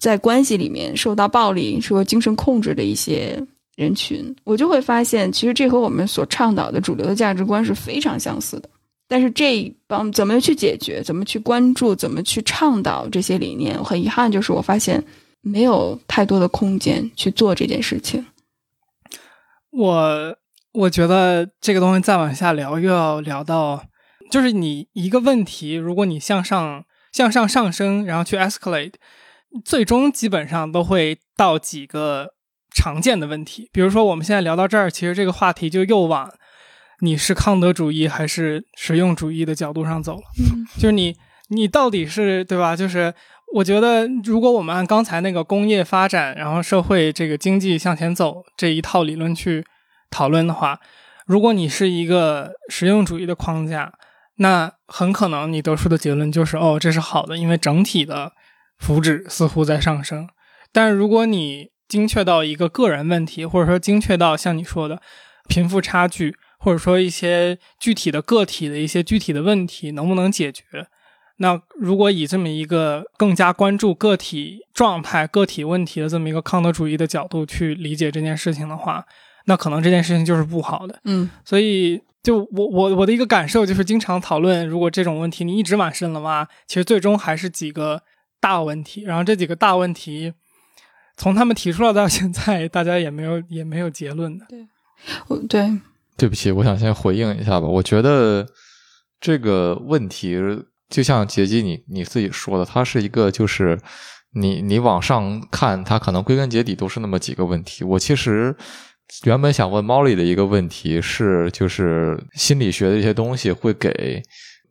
在关系里面受到暴力、说精神控制的一些人群，我就会发现，其实这和我们所倡导的主流的价值观是非常相似的。但是这一帮怎么去解决、怎么去关注、怎么去倡导这些理念，很遗憾，就是我发现。没有太多的空间去做这件事情。我我觉得这个东西再往下聊，又要聊到，就是你一个问题，如果你向上向上上升，然后去 escalate，最终基本上都会到几个常见的问题。比如说，我们现在聊到这儿，其实这个话题就又往你是康德主义还是实用主义的角度上走了。嗯，就是你你到底是对吧？就是。我觉得，如果我们按刚才那个工业发展，然后社会这个经济向前走这一套理论去讨论的话，如果你是一个实用主义的框架，那很可能你得出的结论就是，哦，这是好的，因为整体的福祉似乎在上升。但是如果你精确到一个个人问题，或者说精确到像你说的贫富差距，或者说一些具体的个体的一些具体的问题，能不能解决？那如果以这么一个更加关注个体状态、个体问题的这么一个康德主义的角度去理解这件事情的话，那可能这件事情就是不好的。嗯，所以就我我我的一个感受就是，经常讨论如果这种问题你一直往深了挖，其实最终还是几个大问题。然后这几个大问题从他们提出来到现在，大家也没有 也没有结论的。对，我对对不起，我想先回应一下吧。我觉得这个问题。就像杰基你你自己说的，它是一个就是你你往上看，它可能归根结底都是那么几个问题。我其实原本想问 Molly 的一个问题是，就是心理学的一些东西会给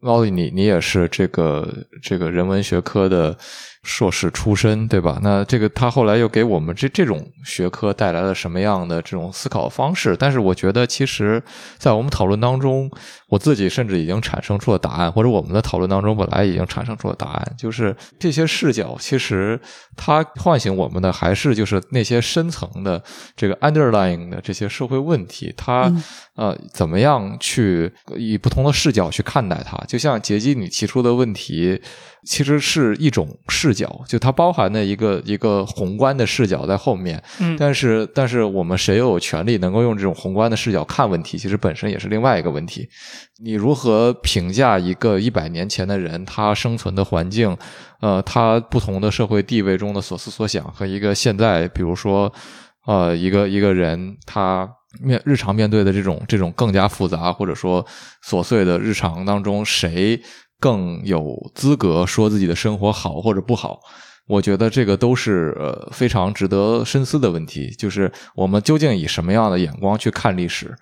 老李你你也是这个这个人文学科的。硕士出身，对吧？那这个他后来又给我们这这种学科带来了什么样的这种思考方式？但是我觉得，其实，在我们讨论当中，我自己甚至已经产生出了答案，或者我们的讨论当中本来已经产生出了答案，就是这些视角，其实它唤醒我们的还是就是那些深层的这个 underlying 的这些社会问题，它呃怎么样去以不同的视角去看待它？就像杰基你提出的问题。其实是一种视角，就它包含的一个一个宏观的视角在后面。嗯，但是但是我们谁又有权利能够用这种宏观的视角看问题？其实本身也是另外一个问题。你如何评价一个一百年前的人他生存的环境？呃，他不同的社会地位中的所思所想和一个现在，比如说呃，一个一个人他面日常面对的这种这种更加复杂或者说琐碎的日常当中，谁？更有资格说自己的生活好或者不好，我觉得这个都是呃非常值得深思的问题。就是我们究竟以什么样的眼光去看历史？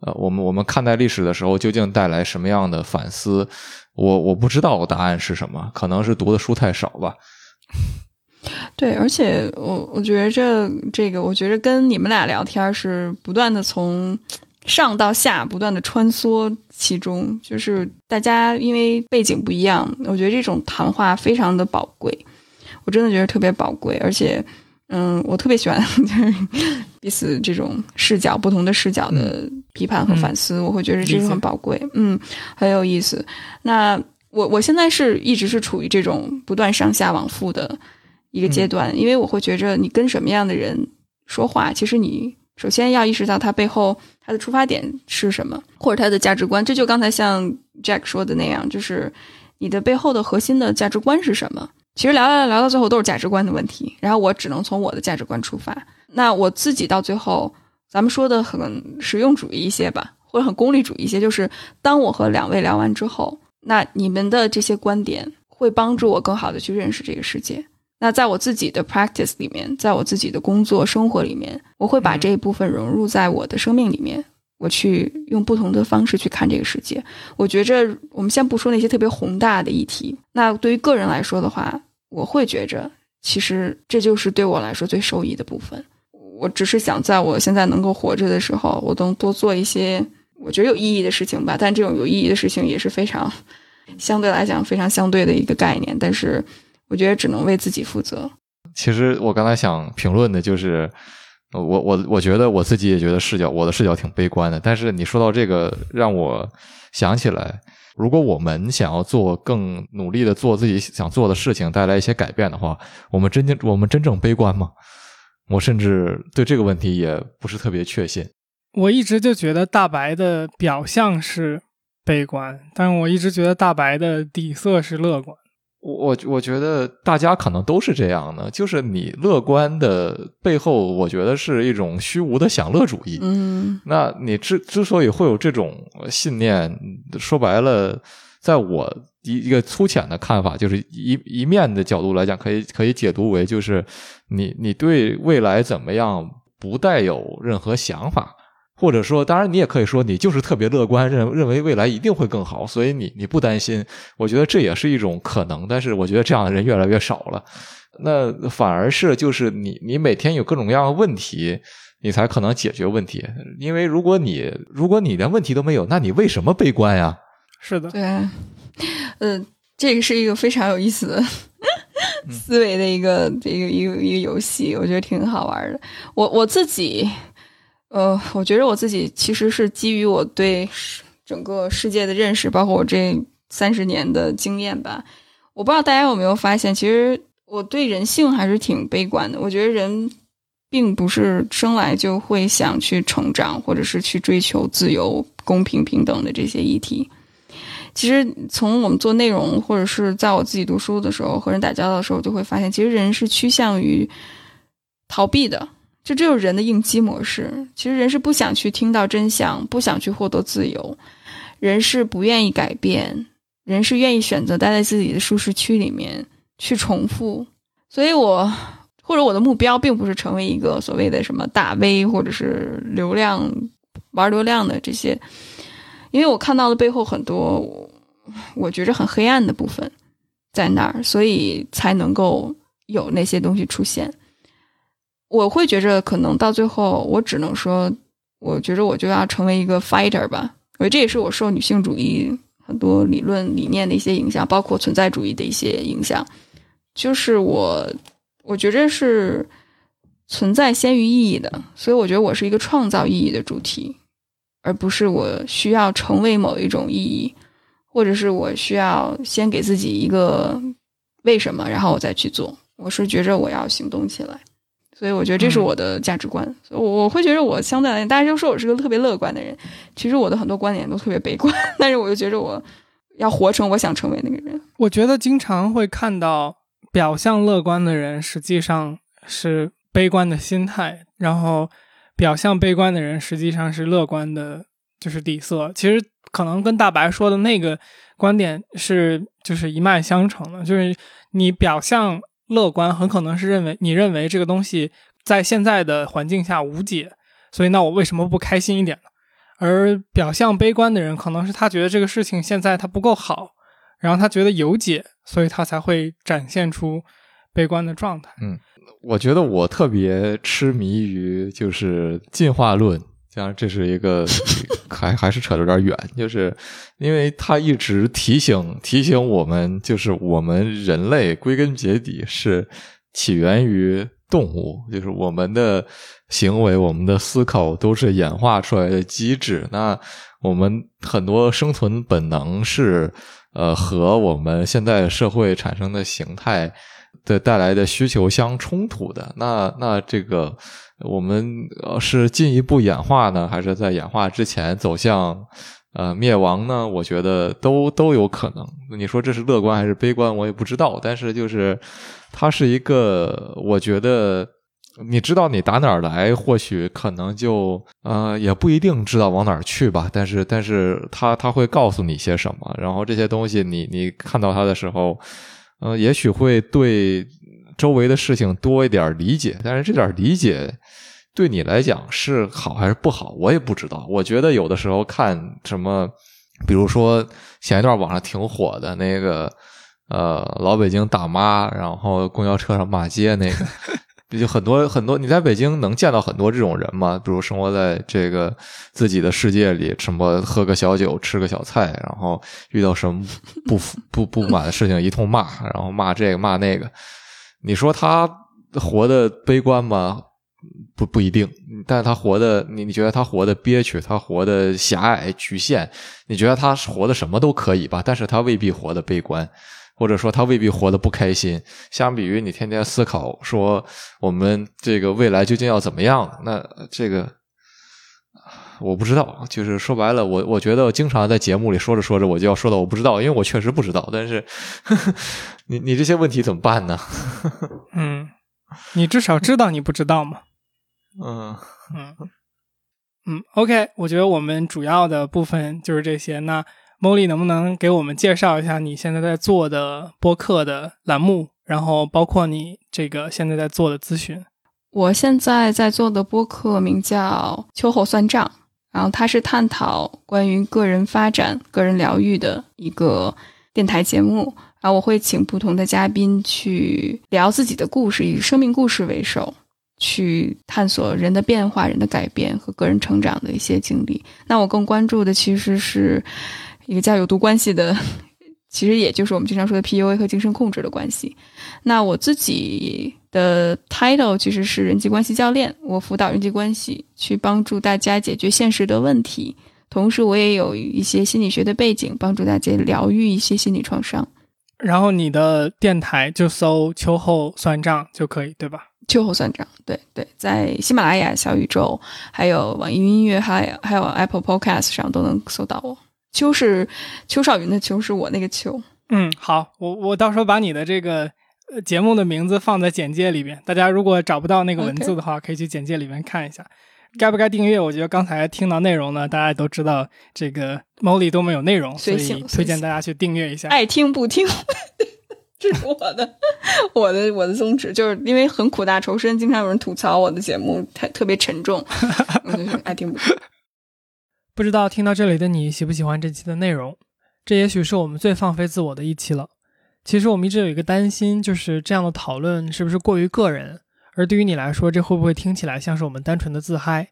呃，我们我们看待历史的时候，究竟带来什么样的反思？我我不知道答案是什么，可能是读的书太少吧。对，而且我我觉着这个，我觉着跟你们俩聊天是不断的从。上到下不断的穿梭其中，就是大家因为背景不一样，我觉得这种谈话非常的宝贵，我真的觉得特别宝贵，而且，嗯，我特别喜欢 就是彼此这种视角不同的视角的批判和反思，我会觉得这是很宝贵，嗯，很有意思。那我我现在是一直是处于这种不断上下往复的一个阶段，因为我会觉着你跟什么样的人说话，其实你。首先要意识到它背后它的出发点是什么，或者它的价值观。这就刚才像 Jack 说的那样，就是你的背后的核心的价值观是什么。其实聊聊聊到最后都是价值观的问题，然后我只能从我的价值观出发。那我自己到最后，咱们说的很实用主义一些吧，或者很功利主义一些，就是当我和两位聊完之后，那你们的这些观点会帮助我更好的去认识这个世界。那在我自己的 practice 里面，在我自己的工作生活里面，我会把这一部分融入在我的生命里面。我去用不同的方式去看这个世界。我觉着，我们先不说那些特别宏大的议题，那对于个人来说的话，我会觉着，其实这就是对我来说最受益的部分。我只是想在我现在能够活着的时候，我能多做一些我觉得有意义的事情吧。但这种有意义的事情也是非常 相对来讲非常相对的一个概念。但是我觉得只能为自己负责。其实我刚才想评论的就是。我我我觉得我自己也觉得视角，我的视角挺悲观的。但是你说到这个，让我想起来，如果我们想要做更努力的做自己想做的事情，带来一些改变的话，我们真正我们真正悲观吗？我甚至对这个问题也不是特别确信。我一直就觉得大白的表象是悲观，但是我一直觉得大白的底色是乐观。我我我觉得大家可能都是这样的，就是你乐观的背后，我觉得是一种虚无的享乐主义。嗯，那你之之所以会有这种信念，说白了，在我一一个粗浅的看法，就是一一面的角度来讲，可以可以解读为，就是你你对未来怎么样不带有任何想法。或者说，当然你也可以说你就是特别乐观，认认为未来一定会更好，所以你你不担心。我觉得这也是一种可能，但是我觉得这样的人越来越少了。那反而是就是你你每天有各种各样的问题，你才可能解决问题。因为如果你如果你连问题都没有，那你为什么悲观呀？是的，对，嗯，这个是一个非常有意思的 思维的一个一个一个一个游戏，我觉得挺好玩的。我我自己。呃，我觉得我自己其实是基于我对整个世界的认识，包括我这三十年的经验吧。我不知道大家有没有发现，其实我对人性还是挺悲观的。我觉得人并不是生来就会想去成长，或者是去追求自由、公平、平等的这些议题。其实从我们做内容，或者是在我自己读书的时候和人打交道的时候，就会发现，其实人是趋向于逃避的。就这就是人的应激模式。其实人是不想去听到真相，不想去获得自由，人是不愿意改变，人是愿意选择待在自己的舒适区里面去重复。所以，我或者我的目标并不是成为一个所谓的什么大 V，或者是流量玩流量的这些，因为我看到的背后很多我觉着很黑暗的部分在那儿，所以才能够有那些东西出现。我会觉着，可能到最后，我只能说，我觉着我就要成为一个 fighter 吧。我觉得这也是我受女性主义很多理论理念的一些影响，包括存在主义的一些影响。就是我，我觉着是存在先于意义的，所以我觉得我是一个创造意义的主题，而不是我需要成为某一种意义，或者是我需要先给自己一个为什么，然后我再去做。我是觉着我要行动起来。所以我觉得这是我的价值观，我我会觉得我相对来讲，大家都说我是个特别乐观的人，其实我的很多观点都特别悲观，但是我就觉得我要活成我想成为那个人。我觉得经常会看到表象乐观的人，实际上是悲观的心态，然后表象悲观的人实际上是乐观的，就是底色。其实可能跟大白说的那个观点是就是一脉相承的，就是你表象。乐观很可能是认为你认为这个东西在现在的环境下无解，所以那我为什么不开心一点呢？而表象悲观的人可能是他觉得这个事情现在他不够好，然后他觉得有解，所以他才会展现出悲观的状态。嗯，我觉得我特别痴迷于就是进化论。当然，这是一个还还是扯得有点远，就是因为他一直提醒提醒我们，就是我们人类归根结底是起源于动物，就是我们的行为、我们的思考都是演化出来的机制。那我们很多生存本能是呃和我们现在社会产生的形态的带来的需求相冲突的。那那这个我们是进一步演化呢，还是在演化之前走向呃灭亡呢？我觉得都都有可能。你说这是乐观还是悲观，我也不知道。但是就是它是一个，我觉得。你知道你打哪儿来，或许可能就呃也不一定知道往哪儿去吧。但是，但是他他会告诉你些什么，然后这些东西你你看到他的时候，呃，也许会对周围的事情多一点理解。但是这点理解对你来讲是好还是不好，我也不知道。我觉得有的时候看什么，比如说前一段网上挺火的那个呃老北京大妈，然后公交车上骂街那个。就很多很多，你在北京能见到很多这种人吗？比如生活在这个自己的世界里，什么喝个小酒，吃个小菜，然后遇到什么不不不满的事情，一通骂，然后骂这个骂那个。你说他活的悲观吗？不不一定。但是他活的，你你觉得他活的憋屈，他活的狭隘局限？你觉得他活的什么都可以吧？但是他未必活的悲观。或者说他未必活得不开心。相比于你天天思考说我们这个未来究竟要怎么样，那这个我不知道。就是说白了，我我觉得经常在节目里说着说着，我就要说到我不知道，因为我确实不知道。但是 你你这些问题怎么办呢？嗯，你至少知道你不知道吗？嗯嗯嗯。OK，我觉得我们主要的部分就是这些。那。Molly 能不能给我们介绍一下你现在在做的播客的栏目，然后包括你这个现在在做的咨询？我现在在做的播客名叫“秋后算账”，然后它是探讨关于个人发展、个人疗愈的一个电台节目。然后我会请不同的嘉宾去聊自己的故事，以生命故事为首，去探索人的变化、人的改变和个人成长的一些经历。那我更关注的其实是。一个叫有毒关系的，其实也就是我们经常说的 PUA 和精神控制的关系。那我自己的 title 其实是人际关系教练，我辅导人际关系，去帮助大家解决现实的问题。同时，我也有一些心理学的背景，帮助大家疗愈一些心理创伤。然后你的电台就搜“秋后算账”就可以，对吧？秋后算账，对对，在喜马拉雅、小宇宙、还有网易云音乐、还有还有 Apple Podcast 上都能搜到我。秋是邱少云的秋，是我那个秋。嗯，好，我我到时候把你的这个节目的名字放在简介里边，大家如果找不到那个文字的话，可以去简介里面看一下。该不该订阅？我觉得刚才听到内容呢，大家都知道这个 Molly 都没有内容，所以推荐大家去订阅一下。爱听不听，这是我的我的我的宗旨，就是因为很苦大仇深，经常有人吐槽我的节目太特别沉重，爱听不听。不知道听到这里的你喜不喜欢这期的内容？这也许是我们最放飞自我的一期了。其实我们一直有一个担心，就是这样的讨论是不是过于个人？而对于你来说，这会不会听起来像是我们单纯的自嗨？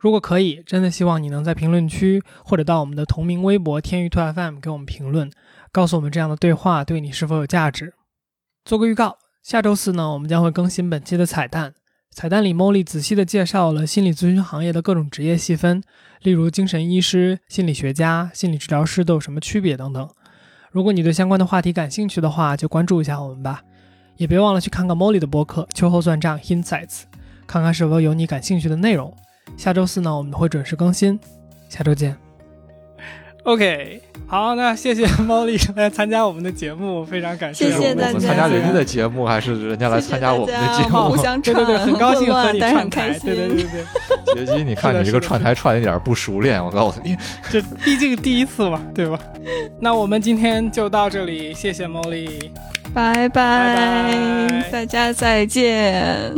如果可以，真的希望你能在评论区或者到我们的同名微博“天娱兔 FM” 给我们评论，告诉我们这样的对话对你是否有价值。做个预告，下周四呢，我们将会更新本期的彩蛋。彩蛋里，Molly 仔细地介绍了心理咨询行业的各种职业细分，例如精神医师、心理学家、心理治疗师都有什么区别等等。如果你对相关的话题感兴趣的话，就关注一下我们吧。也别忘了去看看 Molly 的播客《秋后算账 Insights》，看看是否有你感兴趣的内容。下周四呢，我们会准时更新。下周见。OK，好，那谢谢 猫丽来参加我们的节目，非常感谢。谢谢大家。参加人家的节目，还是人家来参加我们的节目？互相 串，对对对，很高兴和你串台。对对对对。杰基，你看你这个串台串的有点不熟练，我告诉你，这毕竟第一次嘛，对吧？那我们今天就到这里，谢谢猫丽，拜拜，大家再见。